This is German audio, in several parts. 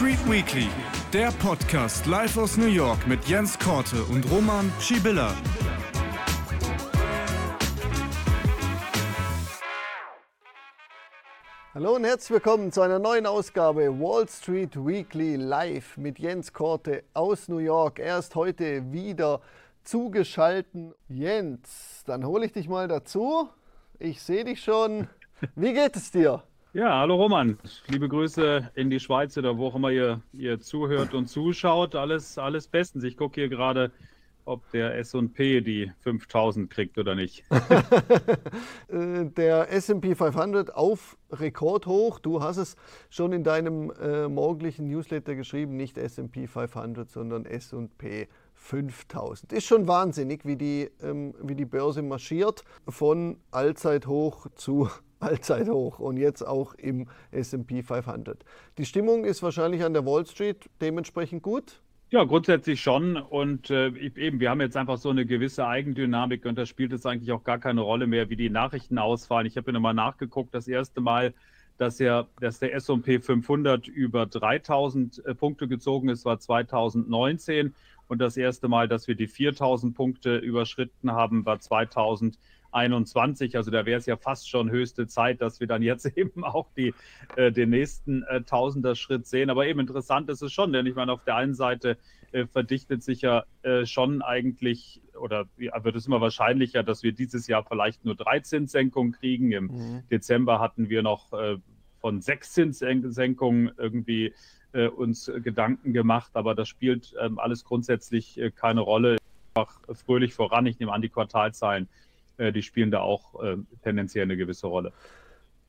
Street Weekly, der Podcast live aus New York mit Jens Korte und Roman Schibilla. Hallo und herzlich willkommen zu einer neuen Ausgabe Wall Street Weekly live mit Jens Korte aus New York. Er ist heute wieder zugeschalten. Jens, dann hole ich dich mal dazu. Ich sehe dich schon. Wie geht es dir? Ja, hallo Roman. Liebe Grüße in die Schweiz oder wo auch immer ihr, ihr zuhört und zuschaut. Alles, alles bestens. Ich gucke hier gerade, ob der S&P die 5000 kriegt oder nicht. Äh, der S&P 500 auf Rekordhoch. Du hast es schon in deinem äh, morgendlichen Newsletter geschrieben, nicht S&P 500, sondern S&P 5000. Ist schon wahnsinnig, wie die, ähm, wie die Börse marschiert von Allzeithoch zu Allzeithoch und jetzt auch im SP 500. Die Stimmung ist wahrscheinlich an der Wall Street dementsprechend gut. Ja, grundsätzlich schon. Und äh, eben, wir haben jetzt einfach so eine gewisse Eigendynamik und da spielt es eigentlich auch gar keine Rolle mehr, wie die Nachrichten ausfallen. Ich habe ja nochmal nachgeguckt, das erste Mal, dass, er, dass der S&P 500 über 3000 äh, Punkte gezogen ist, war 2019. Und das erste Mal, dass wir die 4000 Punkte überschritten haben, war 2020. 21. Also da wäre es ja fast schon höchste Zeit, dass wir dann jetzt eben auch die, äh, den nächsten äh, Tausender-Schritt sehen. Aber eben interessant ist es schon, denn ich meine, auf der einen Seite äh, verdichtet sich ja äh, schon eigentlich oder wird es immer wahrscheinlicher, dass wir dieses Jahr vielleicht nur drei Zinssenkungen kriegen. Im mhm. Dezember hatten wir noch äh, von sechs Zinssenkungen irgendwie äh, uns Gedanken gemacht, aber das spielt ähm, alles grundsätzlich keine Rolle. Einfach fröhlich voran. Ich nehme an, die Quartalzahlen äh, die spielen da auch äh, tendenziell eine gewisse Rolle.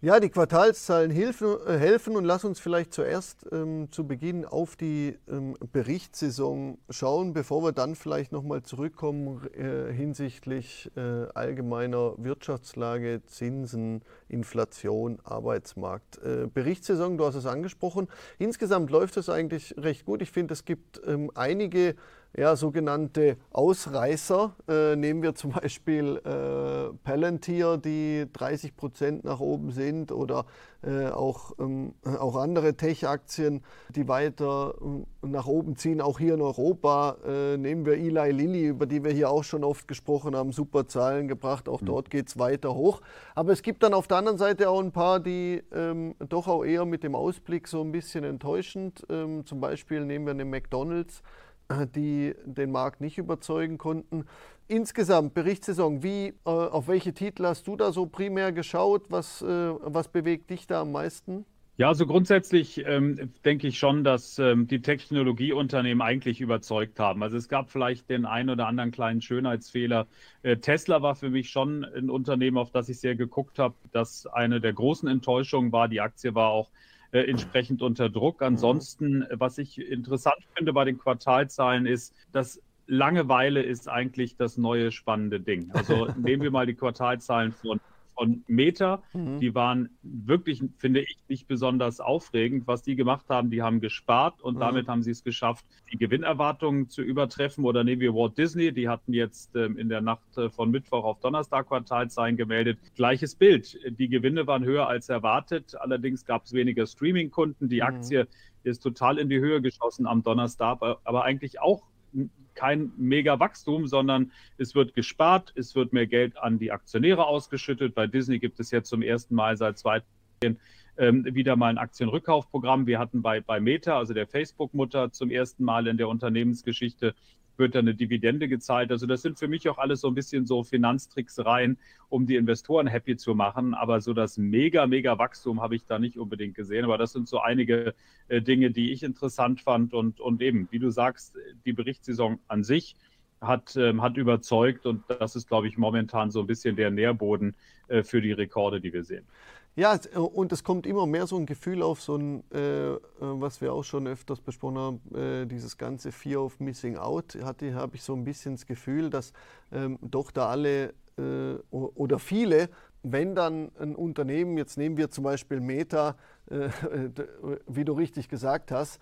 Ja, die Quartalszahlen helfen, äh, helfen und lass uns vielleicht zuerst ähm, zu Beginn auf die ähm, Berichtssaison schauen, bevor wir dann vielleicht nochmal zurückkommen äh, hinsichtlich äh, allgemeiner Wirtschaftslage, Zinsen, Inflation, Arbeitsmarkt. Äh, Berichtssaison, du hast es angesprochen. Insgesamt läuft es eigentlich recht gut. Ich finde, es gibt ähm, einige ja, sogenannte Ausreißer. Äh, nehmen wir zum Beispiel äh, Palantir, die 30 Prozent nach oben sind, oder äh, auch, ähm, auch andere Tech-Aktien, die weiter äh, nach oben ziehen, auch hier in Europa. Äh, nehmen wir Eli Lilly, über die wir hier auch schon oft gesprochen haben, super Zahlen gebracht, auch mhm. dort geht es weiter hoch. Aber es gibt dann auf der anderen Seite auch ein paar, die ähm, doch auch eher mit dem Ausblick so ein bisschen enttäuschend. Ähm, zum Beispiel nehmen wir eine McDonald's die den Markt nicht überzeugen konnten. Insgesamt, Berichtssaison, wie, äh, auf welche Titel hast du da so primär geschaut? Was, äh, was bewegt dich da am meisten? Ja, also grundsätzlich ähm, denke ich schon, dass ähm, die Technologieunternehmen eigentlich überzeugt haben. Also es gab vielleicht den einen oder anderen kleinen Schönheitsfehler. Äh, Tesla war für mich schon ein Unternehmen, auf das ich sehr geguckt habe, das eine der großen Enttäuschungen war. Die Aktie war auch äh, entsprechend unter Druck. Ansonsten, was ich interessant finde bei den Quartalzahlen ist, dass Langeweile ist eigentlich das neue spannende Ding. Also nehmen wir mal die Quartalzahlen von von Meta. Mhm. Die waren wirklich, finde ich, nicht besonders aufregend. Was die gemacht haben, die haben gespart und mhm. damit haben sie es geschafft, die Gewinnerwartungen zu übertreffen. Oder nehmen wir Walt Disney, die hatten jetzt ähm, in der Nacht äh, von Mittwoch auf Donnerstag Quartalzahlen gemeldet. Gleiches Bild. Die Gewinne waren höher als erwartet. Allerdings gab es weniger Streaming-Kunden. Die mhm. Aktie ist total in die Höhe geschossen am Donnerstag, aber eigentlich auch kein Mega-Wachstum, sondern es wird gespart, es wird mehr Geld an die Aktionäre ausgeschüttet. Bei Disney gibt es jetzt zum ersten Mal seit 2010 ähm, wieder mal ein Aktienrückkaufprogramm. Wir hatten bei, bei Meta, also der Facebook-Mutter, zum ersten Mal in der Unternehmensgeschichte wird da eine Dividende gezahlt. Also das sind für mich auch alles so ein bisschen so Finanztricksereien, um die Investoren happy zu machen. Aber so das mega, mega Wachstum habe ich da nicht unbedingt gesehen. Aber das sind so einige äh, Dinge, die ich interessant fand. Und, und eben, wie du sagst, die Berichtssaison an sich hat, ähm, hat überzeugt. Und das ist, glaube ich, momentan so ein bisschen der Nährboden äh, für die Rekorde, die wir sehen. Ja, äh, und es kommt immer mehr so ein Gefühl auf, so ein, äh, äh, was wir auch schon öfters besprochen haben, äh, dieses ganze Fear of Missing Out, hatte, habe ich so ein bisschen das Gefühl, dass ähm, doch da alle äh, oder viele, wenn dann ein Unternehmen, jetzt nehmen wir zum Beispiel Meta, äh, wie du richtig gesagt hast,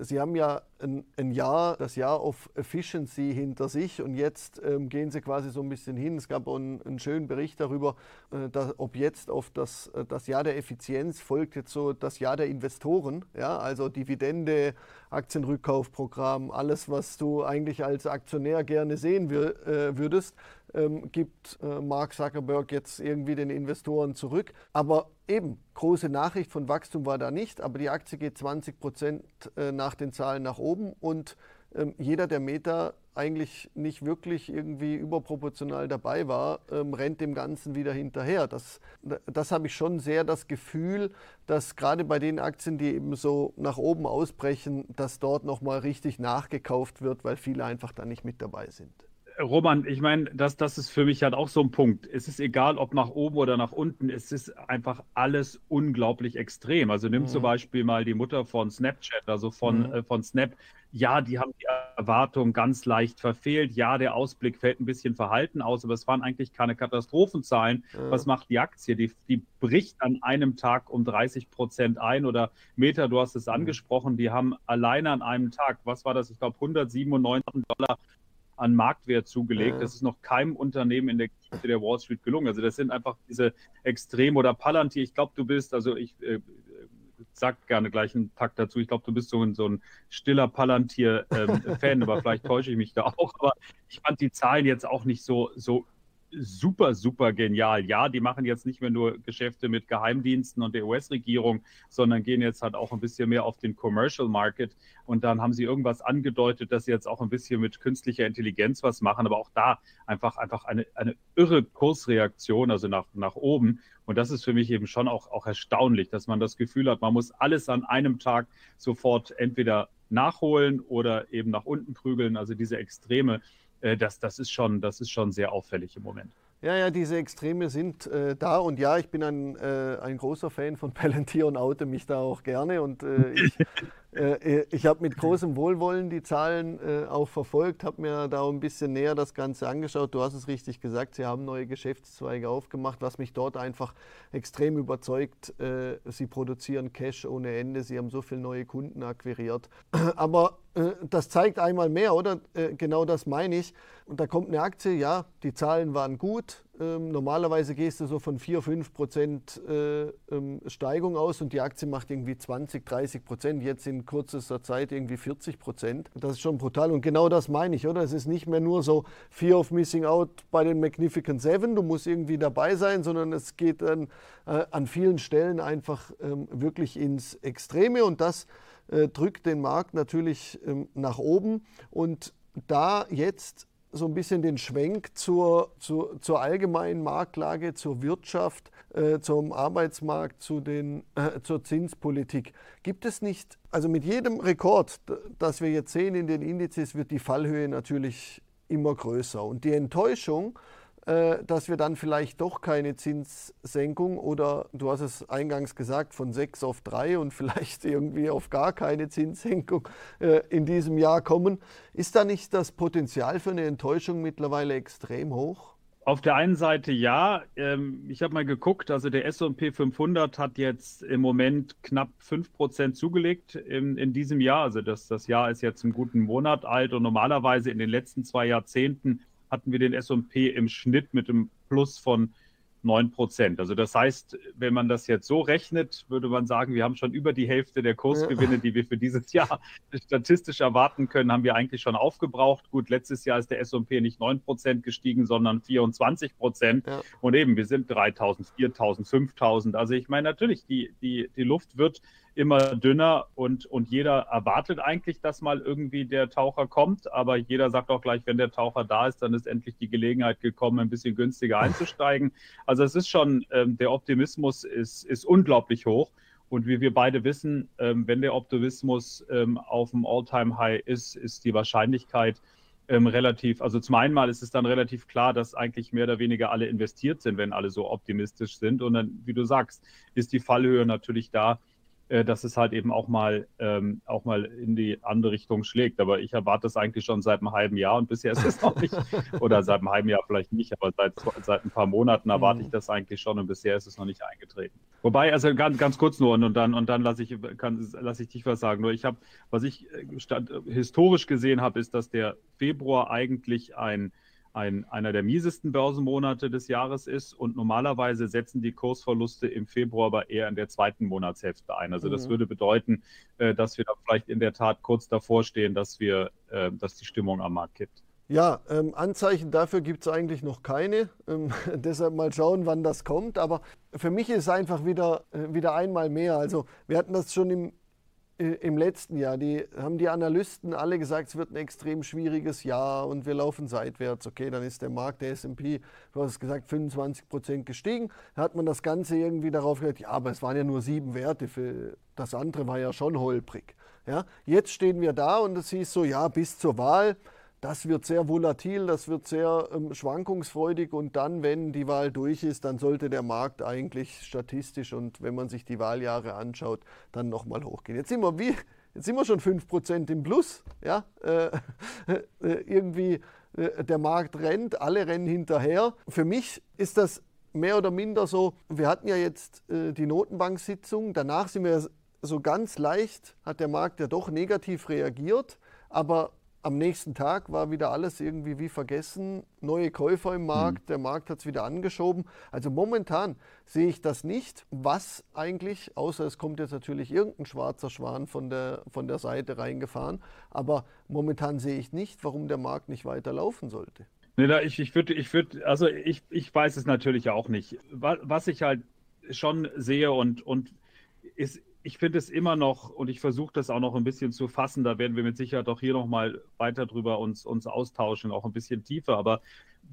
Sie haben ja ein, ein, Jahr, das Jahr of Efficiency hinter sich und jetzt ähm, gehen Sie quasi so ein bisschen hin. Es gab einen, einen schönen Bericht darüber, äh, dass, ob jetzt auf das, äh, das Jahr der Effizienz folgt jetzt so das Jahr der Investoren, ja, also Dividende, Aktienrückkaufprogramm, alles, was du eigentlich als Aktionär gerne sehen wir, äh, würdest, ähm, gibt äh, Mark Zuckerberg jetzt irgendwie den Investoren zurück. Aber eben, große Nachricht von Wachstum war da nicht, aber die Aktie geht 20 Prozent äh, nach den Zahlen nach oben und ähm, jeder, der Meta eigentlich nicht wirklich irgendwie überproportional dabei war, ähm, rennt dem Ganzen wieder hinterher. Das, das habe ich schon sehr das Gefühl, dass gerade bei den Aktien, die eben so nach oben ausbrechen, dass dort nochmal richtig nachgekauft wird, weil viele einfach da nicht mit dabei sind. Roman, ich meine, das, das ist für mich halt auch so ein Punkt. Es ist egal, ob nach oben oder nach unten, es ist einfach alles unglaublich extrem. Also nimm mhm. zum Beispiel mal die Mutter von Snapchat, also von, mhm. äh, von Snap. Ja, die haben die Erwartung ganz leicht verfehlt. Ja, der Ausblick fällt ein bisschen verhalten aus, aber es waren eigentlich keine Katastrophenzahlen. Mhm. Was macht die Aktie? Die, die bricht an einem Tag um 30 Prozent ein oder Meta, du hast es mhm. angesprochen, die haben alleine an einem Tag, was war das? Ich glaube 197 Dollar an Marktwert zugelegt. Ja. Das ist noch keinem Unternehmen in der Geschichte der Wall Street gelungen. Also das sind einfach diese Extrem- oder Palantir. Ich glaube, du bist, also ich äh, sag gerne gleich einen Takt dazu. Ich glaube, du bist so ein, so ein stiller Palantir-Fan, ähm, aber vielleicht täusche ich mich da auch. Aber ich fand die Zahlen jetzt auch nicht so, so super, super genial. Ja, die machen jetzt nicht mehr nur Geschäfte mit Geheimdiensten und der US-Regierung, sondern gehen jetzt halt auch ein bisschen mehr auf den Commercial Market. Und dann haben sie irgendwas angedeutet, dass sie jetzt auch ein bisschen mit künstlicher Intelligenz was machen. Aber auch da einfach, einfach eine, eine irre Kursreaktion, also nach, nach oben. Und das ist für mich eben schon auch, auch erstaunlich, dass man das Gefühl hat, man muss alles an einem Tag sofort entweder nachholen oder eben nach unten prügeln. Also diese Extreme äh, das, das, ist schon, das ist schon sehr auffällig im Moment. Ja, ja, diese Extreme sind äh, da und ja, ich bin ein, äh, ein großer Fan von Palantir und oute mich da auch gerne und äh, ich, äh, ich habe mit großem Wohlwollen die Zahlen äh, auch verfolgt, habe mir da ein bisschen näher das Ganze angeschaut. Du hast es richtig gesagt, sie haben neue Geschäftszweige aufgemacht, was mich dort einfach extrem überzeugt. Äh, sie produzieren Cash ohne Ende, sie haben so viele neue Kunden akquiriert. Aber das zeigt einmal mehr, oder? Genau das meine ich. Und da kommt eine Aktie, ja, die Zahlen waren gut, ähm, normalerweise gehst du so von 4, 5 Prozent äh, ähm, Steigung aus und die Aktie macht irgendwie 20, 30 Prozent, jetzt in kürzester Zeit irgendwie 40 Prozent. Das ist schon brutal und genau das meine ich, oder? Es ist nicht mehr nur so Fear of Missing Out bei den Magnificent Seven, du musst irgendwie dabei sein, sondern es geht dann äh, an vielen Stellen einfach ähm, wirklich ins Extreme und das äh, drückt den Markt natürlich ähm, nach oben und da jetzt so ein bisschen den Schwenk zur, zur, zur allgemeinen Marktlage, zur Wirtschaft, äh, zum Arbeitsmarkt, zu den, äh, zur Zinspolitik. Gibt es nicht, also mit jedem Rekord, das wir jetzt sehen in den Indizes, wird die Fallhöhe natürlich immer größer. Und die Enttäuschung, dass wir dann vielleicht doch keine Zinssenkung oder du hast es eingangs gesagt, von sechs auf drei und vielleicht irgendwie auf gar keine Zinssenkung äh, in diesem Jahr kommen. Ist da nicht das Potenzial für eine Enttäuschung mittlerweile extrem hoch? Auf der einen Seite ja. Ähm, ich habe mal geguckt, also der SP 500 hat jetzt im Moment knapp 5% zugelegt in, in diesem Jahr. Also das, das Jahr ist jetzt einen guten Monat alt und normalerweise in den letzten zwei Jahrzehnten hatten wir den S&P im Schnitt mit einem Plus von 9 Prozent. Also das heißt, wenn man das jetzt so rechnet, würde man sagen, wir haben schon über die Hälfte der Kursgewinne, die wir für dieses Jahr statistisch erwarten können, haben wir eigentlich schon aufgebraucht. Gut, letztes Jahr ist der S&P nicht 9 Prozent gestiegen, sondern 24 Prozent. Ja. Und eben, wir sind 3000, 4000, 5000. Also ich meine natürlich, die, die, die Luft wird immer dünner und, und jeder erwartet eigentlich, dass mal irgendwie der Taucher kommt, aber jeder sagt auch gleich, wenn der Taucher da ist, dann ist endlich die Gelegenheit gekommen, ein bisschen günstiger einzusteigen. Also es ist schon, ähm, der Optimismus ist, ist unglaublich hoch. Und wie wir beide wissen, ähm, wenn der Optimismus ähm, auf dem All-Time-High ist, ist die Wahrscheinlichkeit ähm, relativ, also zum einen mal ist es dann relativ klar, dass eigentlich mehr oder weniger alle investiert sind, wenn alle so optimistisch sind. Und dann, wie du sagst, ist die Fallhöhe natürlich da, äh, dass es halt eben auch mal, ähm, auch mal in die andere Richtung schlägt. Aber ich erwarte das eigentlich schon seit einem halben Jahr und bisher ist es noch nicht, oder seit einem halben Jahr vielleicht nicht, aber seit, seit ein paar Monaten erwarte ich mhm. das eigentlich schon und bisher ist es noch nicht eingetreten. Wobei, also ganz, ganz kurz nur und, und dann, und dann lasse ich, lass ich dich was sagen. Nur ich habe, was ich stand, historisch gesehen habe, ist, dass der Februar eigentlich ein, ein, einer der miesesten Börsenmonate des Jahres ist und normalerweise setzen die Kursverluste im Februar aber eher in der zweiten Monatshälfte ein. Also das mhm. würde bedeuten, äh, dass wir da vielleicht in der Tat kurz davor stehen, dass wir, äh, dass die Stimmung am Markt kippt. Ja, ähm, Anzeichen dafür gibt es eigentlich noch keine. Ähm, deshalb mal schauen, wann das kommt. Aber für mich ist es einfach wieder, äh, wieder einmal mehr. Also wir hatten das schon im, im letzten Jahr. Die haben die Analysten alle gesagt, es wird ein extrem schwieriges Jahr und wir laufen seitwärts. Okay, dann ist der Markt, der S&P, du hast es gesagt, 25 Prozent gestiegen. Da hat man das Ganze irgendwie darauf gesagt, ja, aber es waren ja nur sieben Werte. Für das andere war ja schon holprig. Ja, jetzt stehen wir da und es hieß so, ja, bis zur Wahl das wird sehr volatil, das wird sehr ähm, schwankungsfreudig und dann, wenn die Wahl durch ist, dann sollte der Markt eigentlich statistisch und wenn man sich die Wahljahre anschaut, dann nochmal hochgehen. Jetzt sind wir wie, jetzt sind wir schon 5% im Plus. Ja? Äh, äh, irgendwie äh, der Markt rennt, alle rennen hinterher. Für mich ist das mehr oder minder so, wir hatten ja jetzt äh, die Notenbank-Sitzung, danach sind wir so ganz leicht, hat der Markt ja doch negativ reagiert, aber am nächsten Tag war wieder alles irgendwie wie vergessen. Neue Käufer im Markt, mhm. der Markt hat es wieder angeschoben. Also momentan sehe ich das nicht. Was eigentlich, außer es kommt jetzt natürlich irgendein schwarzer Schwan von der, von der Seite reingefahren. Aber momentan sehe ich nicht, warum der Markt nicht weiter laufen sollte. Nee, ich, ich würde, ich würde, also ich, ich weiß es natürlich auch nicht. Was ich halt schon sehe und, und ist, ich finde es immer noch, und ich versuche das auch noch ein bisschen zu fassen, da werden wir mit Sicherheit auch hier nochmal weiter drüber uns, uns austauschen, auch ein bisschen tiefer, aber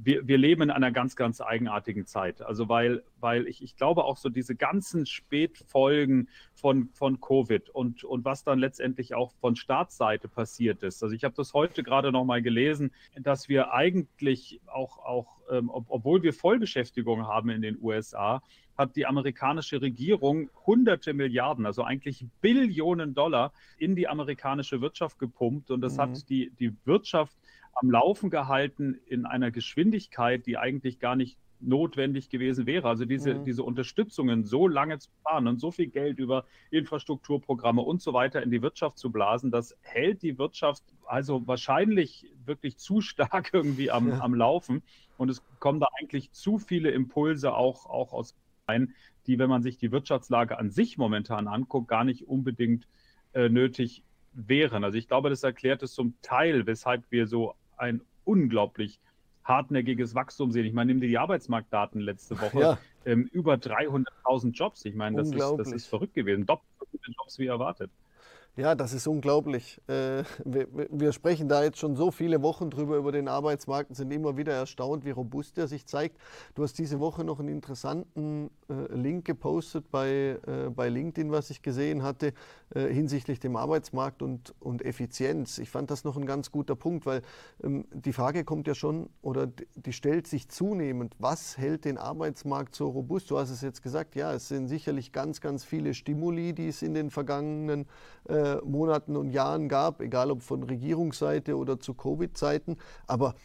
wir, wir leben in einer ganz, ganz eigenartigen Zeit. Also weil, weil ich, ich glaube auch so diese ganzen Spätfolgen von, von Covid und, und was dann letztendlich auch von Staatsseite passiert ist. Also ich habe das heute gerade nochmal gelesen, dass wir eigentlich auch, auch ähm, ob, obwohl wir Vollbeschäftigung haben in den USA, hat die amerikanische Regierung hunderte Milliarden, also eigentlich Billionen Dollar in die amerikanische Wirtschaft gepumpt. Und das mhm. hat die, die Wirtschaft am Laufen gehalten in einer Geschwindigkeit, die eigentlich gar nicht notwendig gewesen wäre. Also diese, mhm. diese Unterstützungen so lange zu fahren und so viel Geld über Infrastrukturprogramme und so weiter in die Wirtschaft zu blasen, das hält die Wirtschaft also wahrscheinlich wirklich zu stark irgendwie am, ja. am Laufen. Und es kommen da eigentlich zu viele Impulse auch, auch aus ein, die, wenn man sich die Wirtschaftslage an sich momentan anguckt, gar nicht unbedingt äh, nötig wären. Also ich glaube, das erklärt es zum Teil, weshalb wir so ein unglaublich hartnäckiges Wachstum sehen. Ich meine, nimm dir die Arbeitsmarktdaten letzte Woche. Ja. Ähm, über 300.000 Jobs. Ich meine, das ist, das ist verrückt gewesen. Doppelt so viele Jobs wie erwartet. Ja, das ist unglaublich. Äh, wir, sprechen da jetzt schon so viele Wochen drüber über den Arbeitsmarkt und sind immer wieder erstaunt, wie robust er sich zeigt. Du hast diese Woche noch einen interessanten äh, Link gepostet bei, äh, bei LinkedIn, was ich gesehen hatte, hinsichtlich dem Arbeitsmarkt und, und Effizienz. Ich fand das noch ein ganz guter Punkt, weil ähm, die Frage kommt ja schon oder die stellt sich zunehmend, was hält den Arbeitsmarkt so robust? Du hast es jetzt gesagt, ja, es sind sicherlich ganz, ganz viele Stimuli, die es in den vergangenen äh, Monaten und Jahren gab, egal ob von Regierungsseite oder zu Covid-Zeiten. Aber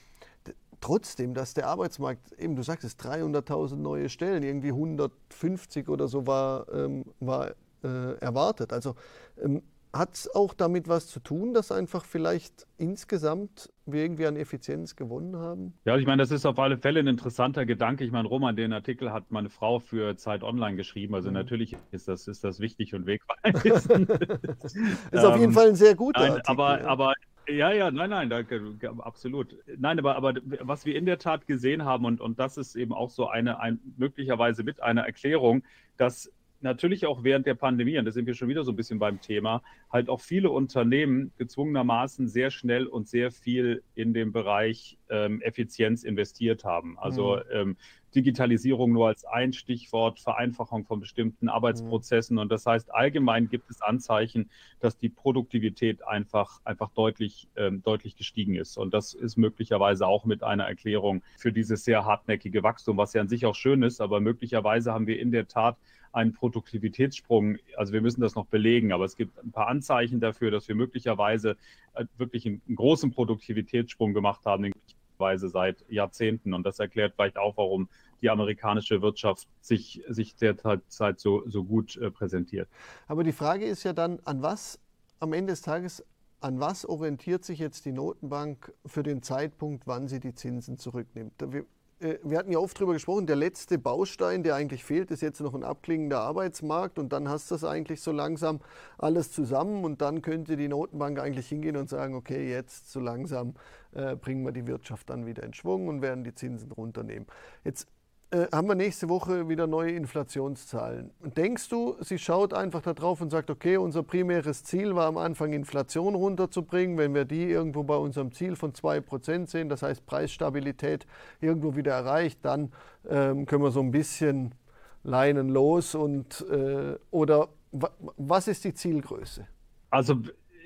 trotzdem, dass der Arbeitsmarkt, eben du sagst es, 300.000 neue Stellen, irgendwie 150 oder so war, ähm, war äh, erwartet. Also ähm, hat es auch damit was zu tun, dass einfach vielleicht insgesamt wir irgendwie an Effizienz gewonnen haben? Ja, ich meine, das ist auf alle Fälle ein interessanter Gedanke. Ich meine, Roman, den Artikel hat meine Frau für Zeit Online geschrieben. Also mhm. natürlich ist das, ist das wichtig und wegweisend. ist auf jeden ähm, Fall ein sehr guter nein, Artikel. Aber, ja. aber ja, ja, nein, nein, danke, absolut. Nein, aber, aber was wir in der Tat gesehen haben, und, und das ist eben auch so eine, ein, möglicherweise mit einer Erklärung, dass natürlich auch während der Pandemie, und da sind wir schon wieder so ein bisschen beim Thema, halt auch viele Unternehmen gezwungenermaßen sehr schnell und sehr viel in den Bereich ähm, Effizienz investiert haben. Also mhm. ähm, Digitalisierung nur als ein Stichwort, Vereinfachung von bestimmten Arbeitsprozessen. Mhm. Und das heißt, allgemein gibt es Anzeichen, dass die Produktivität einfach, einfach deutlich, ähm, deutlich gestiegen ist. Und das ist möglicherweise auch mit einer Erklärung für dieses sehr hartnäckige Wachstum, was ja an sich auch schön ist. Aber möglicherweise haben wir in der Tat einen Produktivitätssprung. Also wir müssen das noch belegen, aber es gibt ein paar Anzeichen dafür, dass wir möglicherweise äh, wirklich einen, einen großen Produktivitätssprung gemacht haben, den Weise seit Jahrzehnten. Und das erklärt vielleicht auch, warum die amerikanische Wirtschaft sich, sich derzeit so, so gut äh, präsentiert. Aber die Frage ist ja dann, an was am Ende des Tages, an was orientiert sich jetzt die Notenbank für den Zeitpunkt, wann sie die Zinsen zurücknimmt? Wir, wir hatten ja oft darüber gesprochen, der letzte Baustein, der eigentlich fehlt, ist jetzt noch ein abklingender Arbeitsmarkt und dann hast du das eigentlich so langsam alles zusammen und dann könnte die Notenbank eigentlich hingehen und sagen, okay, jetzt so langsam äh, bringen wir die Wirtschaft dann wieder in Schwung und werden die Zinsen runternehmen. Jetzt äh, haben wir nächste Woche wieder neue Inflationszahlen. denkst du, sie schaut einfach da drauf und sagt, okay, unser primäres Ziel war am Anfang Inflation runterzubringen. Wenn wir die irgendwo bei unserem Ziel von 2% sehen, das heißt Preisstabilität irgendwo wieder erreicht, dann ähm, können wir so ein bisschen leinen los und äh, oder was ist die Zielgröße? Also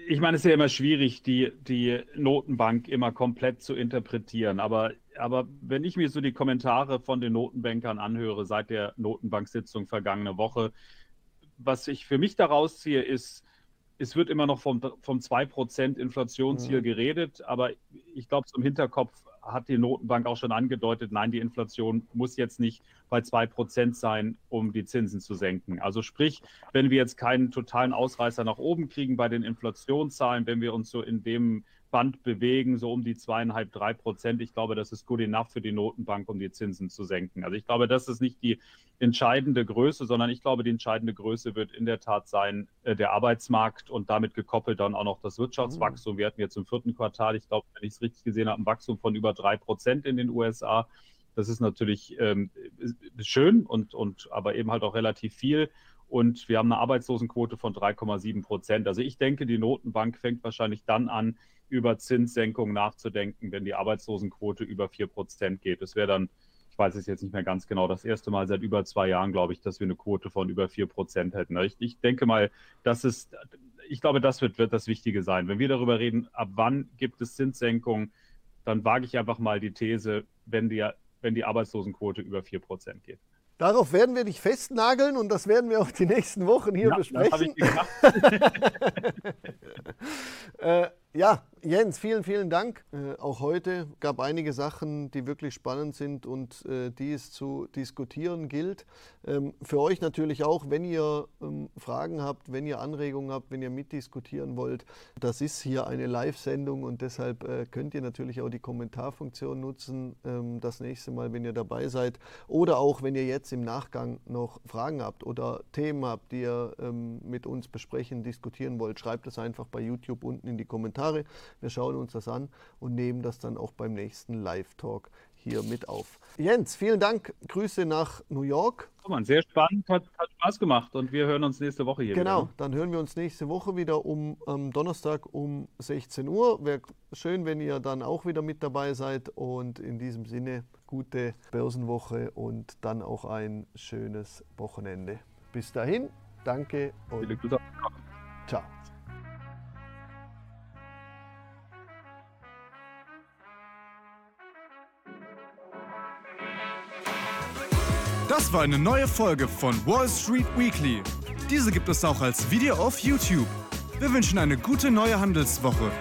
ich meine, es ist ja immer schwierig, die, die Notenbank immer komplett zu interpretieren. Aber, aber wenn ich mir so die Kommentare von den Notenbankern anhöre seit der Notenbanksitzung vergangene Woche, was ich für mich daraus ziehe, ist, es wird immer noch vom, vom 2% Inflationsziel mhm. geredet, aber ich glaube, zum Hinterkopf hat die Notenbank auch schon angedeutet, nein, die Inflation muss jetzt nicht bei 2% sein, um die Zinsen zu senken. Also sprich, wenn wir jetzt keinen totalen Ausreißer nach oben kriegen bei den Inflationszahlen, wenn wir uns so in dem Band bewegen, so um die zweieinhalb, drei Prozent. Ich glaube, das ist good enough für die Notenbank, um die Zinsen zu senken. Also ich glaube, das ist nicht die entscheidende Größe, sondern ich glaube, die entscheidende Größe wird in der Tat sein äh, der Arbeitsmarkt und damit gekoppelt dann auch noch das Wirtschaftswachstum. Mhm. Wir hatten jetzt im vierten Quartal, ich glaube, wenn ich es richtig gesehen habe, ein Wachstum von über drei Prozent in den USA. Das ist natürlich ähm, schön und, und aber eben halt auch relativ viel. Und wir haben eine Arbeitslosenquote von 3,7 Prozent. Also ich denke, die Notenbank fängt wahrscheinlich dann an, über Zinssenkungen nachzudenken, wenn die Arbeitslosenquote über 4 Prozent geht. Das wäre dann, ich weiß es jetzt nicht mehr ganz genau, das erste Mal seit über zwei Jahren, glaube ich, dass wir eine Quote von über 4 Prozent hätten. Ich, ich, denke mal, das ist, ich glaube, das wird, wird das Wichtige sein. Wenn wir darüber reden, ab wann gibt es Zinssenkungen, dann wage ich einfach mal die These, wenn die, wenn die Arbeitslosenquote über 4 Prozent geht. Darauf werden wir dich festnageln und das werden wir auch die nächsten Wochen hier ja, besprechen. äh, ja, Jens, vielen, vielen Dank. Äh, auch heute gab einige Sachen, die wirklich spannend sind und äh, die es zu diskutieren gilt. Ähm, für euch natürlich auch, wenn ihr ähm, Fragen habt, wenn ihr Anregungen habt, wenn ihr mitdiskutieren wollt. Das ist hier eine Live-Sendung und deshalb äh, könnt ihr natürlich auch die Kommentarfunktion nutzen, ähm, das nächste Mal, wenn ihr dabei seid. Oder auch, wenn ihr jetzt im Nachgang noch Fragen habt oder Themen habt, die ihr ähm, mit uns besprechen, diskutieren wollt, schreibt es einfach bei YouTube unten in die Kommentare. Kommentare. Wir schauen uns das an und nehmen das dann auch beim nächsten Live-Talk hier mit auf. Jens, vielen Dank. Grüße nach New York. Oh sehr spannend, hat, hat, Spaß gemacht und wir hören uns nächste Woche hier genau, wieder. Genau, dann hören wir uns nächste Woche wieder um ähm, Donnerstag um 16 Uhr. Wäre schön, wenn ihr dann auch wieder mit dabei seid und in diesem Sinne gute Börsenwoche und dann auch ein schönes Wochenende. Bis dahin, danke und ciao. Das war eine neue Folge von Wall Street Weekly. Diese gibt es auch als Video auf YouTube. Wir wünschen eine gute neue Handelswoche.